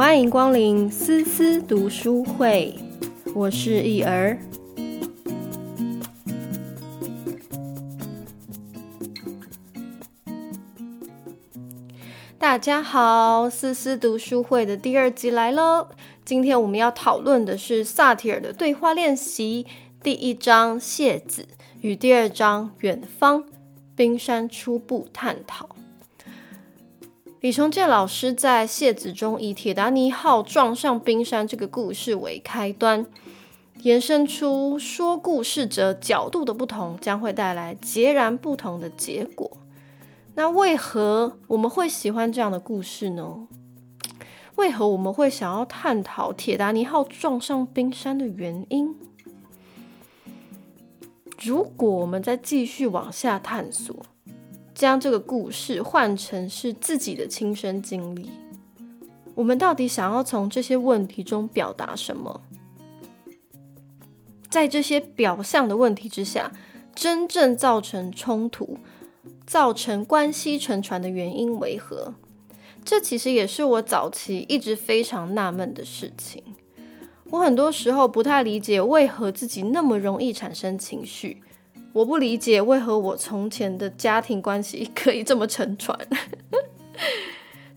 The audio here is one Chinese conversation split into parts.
欢迎光临思思读书会，我是易儿。大家好，思思读书会的第二集来喽。今天我们要讨论的是萨提尔的对话练习第一章《谢子》与第二章《远方冰山初步探讨》。李崇建老师在《谢子》中以铁达尼号撞上冰山这个故事为开端，延伸出说故事者角度的不同将会带来截然不同的结果。那为何我们会喜欢这样的故事呢？为何我们会想要探讨铁达尼号撞上冰山的原因？如果我们再继续往下探索。将这个故事换成是自己的亲身经历，我们到底想要从这些问题中表达什么？在这些表象的问题之下，真正造成冲突、造成关系沉船的原因为何？这其实也是我早期一直非常纳闷的事情。我很多时候不太理解为何自己那么容易产生情绪。我不理解为何我从前的家庭关系 可以这么沉船，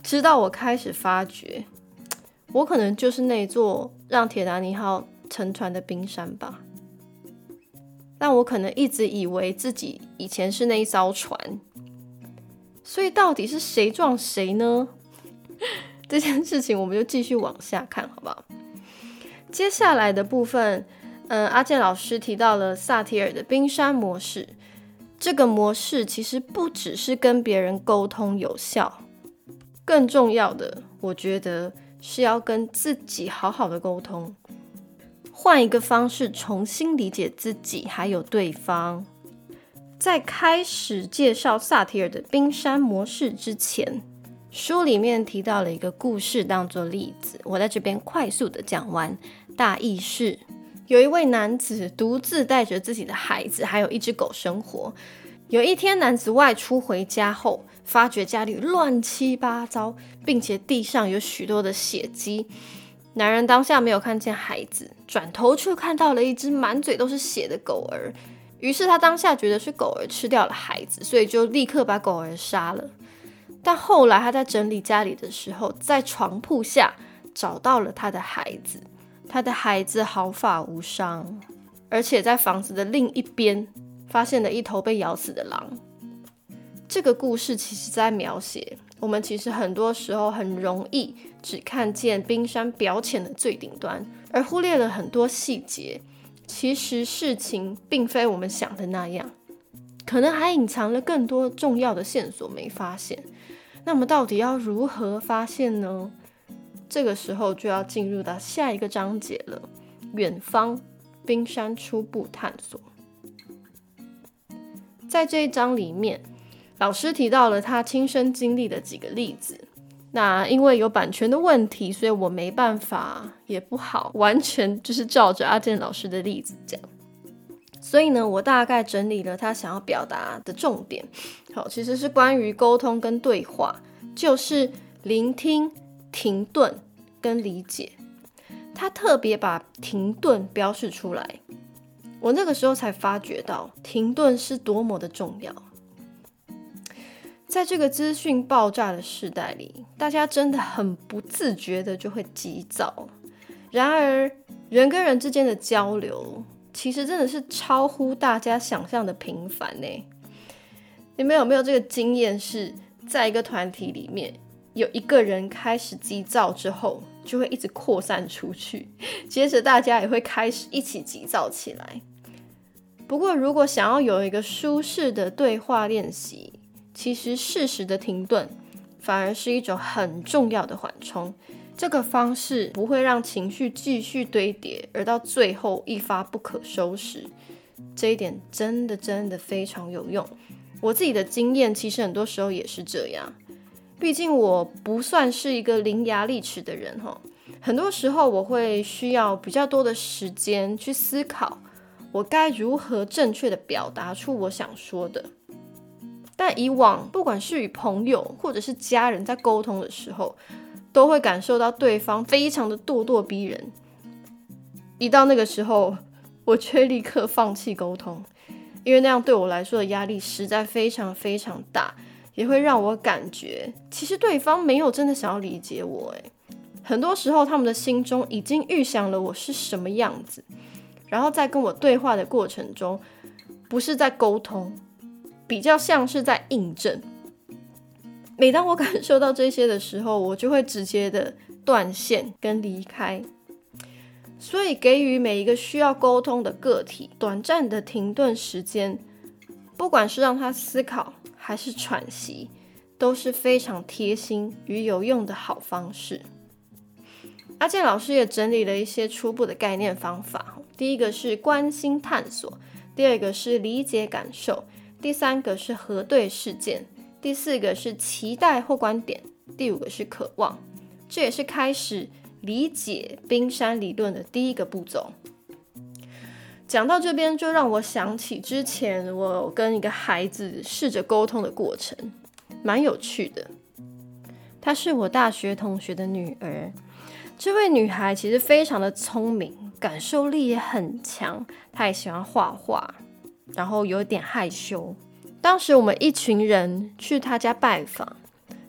直到我开始发觉，我可能就是那座让铁达尼号沉船的冰山吧。但我可能一直以为自己以前是那一艘船，所以到底是谁撞谁呢？这件事情我们就继续往下看，好不好？接下来的部分。嗯，阿健老师提到了萨提尔的冰山模式。这个模式其实不只是跟别人沟通有效，更重要的，我觉得是要跟自己好好的沟通，换一个方式重新理解自己还有对方。在开始介绍萨提尔的冰山模式之前，书里面提到了一个故事当做例子，我在这边快速的讲完。大意是。有一位男子独自带着自己的孩子，还有一只狗生活。有一天，男子外出回家后，发觉家里乱七八糟，并且地上有许多的血迹。男人当下没有看见孩子，转头却看到了一只满嘴都是血的狗儿。于是他当下觉得是狗儿吃掉了孩子，所以就立刻把狗儿杀了。但后来他在整理家里的时候，在床铺下找到了他的孩子。他的孩子毫发无伤，而且在房子的另一边发现了一头被咬死的狼。这个故事其实在描写我们其实很多时候很容易只看见冰山表浅的最顶端，而忽略了很多细节。其实事情并非我们想的那样，可能还隐藏了更多重要的线索没发现。那么到底要如何发现呢？这个时候就要进入到下一个章节了，远方冰山初步探索。在这一章里面，老师提到了他亲身经历的几个例子。那因为有版权的问题，所以我没办法，也不好完全就是照着阿健老师的例子讲。所以呢，我大概整理了他想要表达的重点。好，其实是关于沟通跟对话，就是聆听。停顿跟理解，他特别把停顿标示出来。我那个时候才发觉到停顿是多么的重要。在这个资讯爆炸的时代里，大家真的很不自觉的就会急躁。然而，人跟人之间的交流，其实真的是超乎大家想象的频繁呢。你们有没有这个经验？是在一个团体里面？有一个人开始急躁之后，就会一直扩散出去，接着大家也会开始一起急躁起来。不过，如果想要有一个舒适的对话练习，其实适时的停顿反而是一种很重要的缓冲。这个方式不会让情绪继续堆叠，而到最后一发不可收拾。这一点真的真的非常有用。我自己的经验其实很多时候也是这样。毕竟我不算是一个伶牙俐齿的人哈，很多时候我会需要比较多的时间去思考，我该如何正确的表达出我想说的。但以往不管是与朋友或者是家人在沟通的时候，都会感受到对方非常的咄咄逼人。一到那个时候，我却立刻放弃沟通，因为那样对我来说的压力实在非常非常大，也会让我感觉其实对方没有真的想要理解我。诶，很多时候他们的心中已经预想了我是什么样子，然后在跟我对话的过程中，不是在沟通，比较像是在印证。每当我感受到这些的时候，我就会直接的断线跟离开。所以，给予每一个需要沟通的个体短暂的停顿时间，不管是让他思考还是喘息，都是非常贴心与有用的好方式。阿健老师也整理了一些初步的概念方法。第一个是关心探索，第二个是理解感受，第三个是核对事件，第四个是期待或观点，第五个是渴望。这也是开始。理解冰山理论的第一个步骤，讲到这边就让我想起之前我跟一个孩子试着沟通的过程，蛮有趣的。她是我大学同学的女儿，这位女孩其实非常的聪明，感受力也很强，她也喜欢画画，然后有点害羞。当时我们一群人去她家拜访，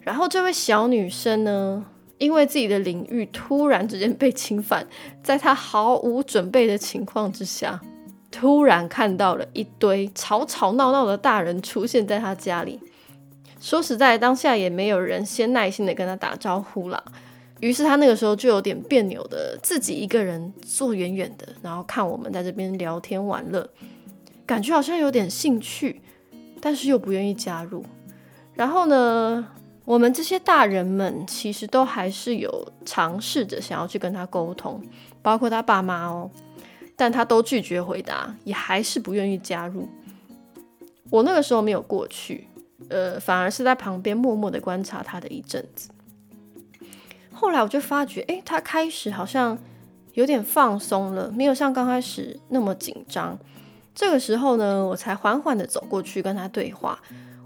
然后这位小女生呢。因为自己的领域突然之间被侵犯，在他毫无准备的情况之下，突然看到了一堆吵吵闹闹的大人出现在他家里。说实在，当下也没有人先耐心的跟他打招呼啦。于是他那个时候就有点别扭的，自己一个人坐远远的，然后看我们在这边聊天玩乐，感觉好像有点兴趣，但是又不愿意加入。然后呢？我们这些大人们其实都还是有尝试着想要去跟他沟通，包括他爸妈哦，但他都拒绝回答，也还是不愿意加入。我那个时候没有过去，呃，反而是在旁边默默的观察他的一阵子。后来我就发觉，哎，他开始好像有点放松了，没有像刚开始那么紧张。这个时候呢，我才缓缓的走过去跟他对话，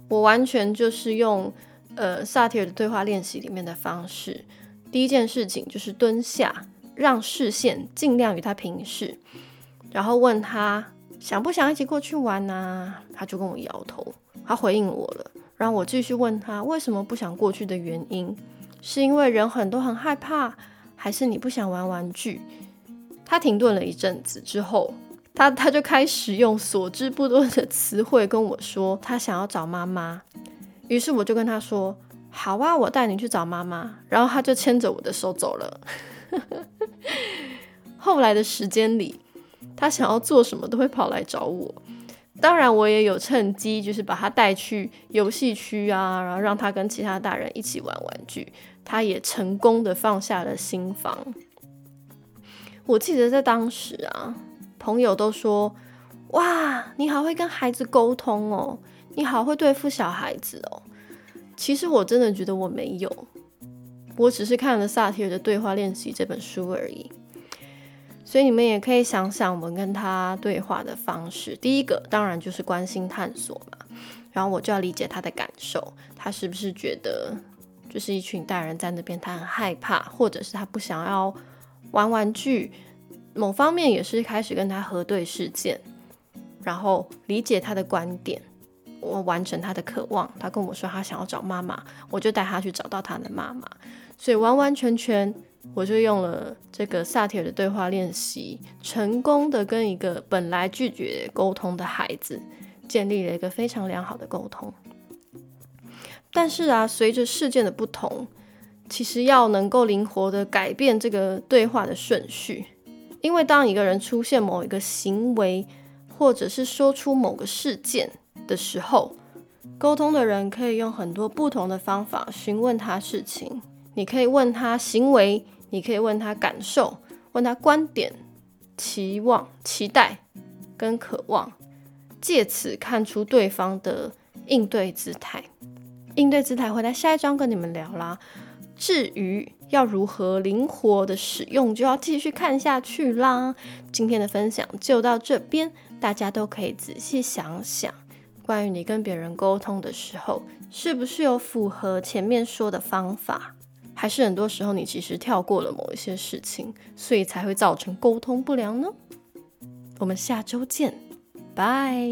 我完全就是用。呃，萨提尔的对话练习里面的方式，第一件事情就是蹲下，让视线尽量与他平视，然后问他想不想一起过去玩呢？他就跟我摇头，他回应我了。然后我继续问他为什么不想过去的原因，是因为人很多很害怕，还是你不想玩玩具？他停顿了一阵子之后，他他就开始用所知不多的词汇跟我说，他想要找妈妈。于是我就跟他说：“好啊，我带你去找妈妈。”然后他就牵着我的手走了。后来的时间里，他想要做什么都会跑来找我。当然，我也有趁机，就是把他带去游戏区啊，然后让他跟其他大人一起玩玩具。他也成功的放下了心防。我记得在当时啊，朋友都说：“哇，你好会跟孩子沟通哦。”你好会对付小孩子哦，其实我真的觉得我没有，我只是看了萨提尔的对话练习这本书而已。所以你们也可以想想我们跟他对话的方式。第一个当然就是关心探索嘛，然后我就要理解他的感受，他是不是觉得就是一群大人在那边，他很害怕，或者是他不想要玩玩具，某方面也是开始跟他核对事件，然后理解他的观点。我完成他的渴望，他跟我说他想要找妈妈，我就带他去找到他的妈妈。所以完完全全，我就用了这个萨提尔的对话练习，成功的跟一个本来拒绝沟通的孩子建立了一个非常良好的沟通。但是啊，随着事件的不同，其实要能够灵活的改变这个对话的顺序，因为当一个人出现某一个行为，或者是说出某个事件。的时候，沟通的人可以用很多不同的方法询问他事情。你可以问他行为，你可以问他感受，问他观点、期望、期待跟渴望，借此看出对方的应对姿态。应对姿态会在下一章跟你们聊啦。至于要如何灵活的使用，就要继续看下去啦。今天的分享就到这边，大家都可以仔细想想。关于你跟别人沟通的时候，是不是有符合前面说的方法？还是很多时候你其实跳过了某一些事情，所以才会造成沟通不良呢？我们下周见，拜。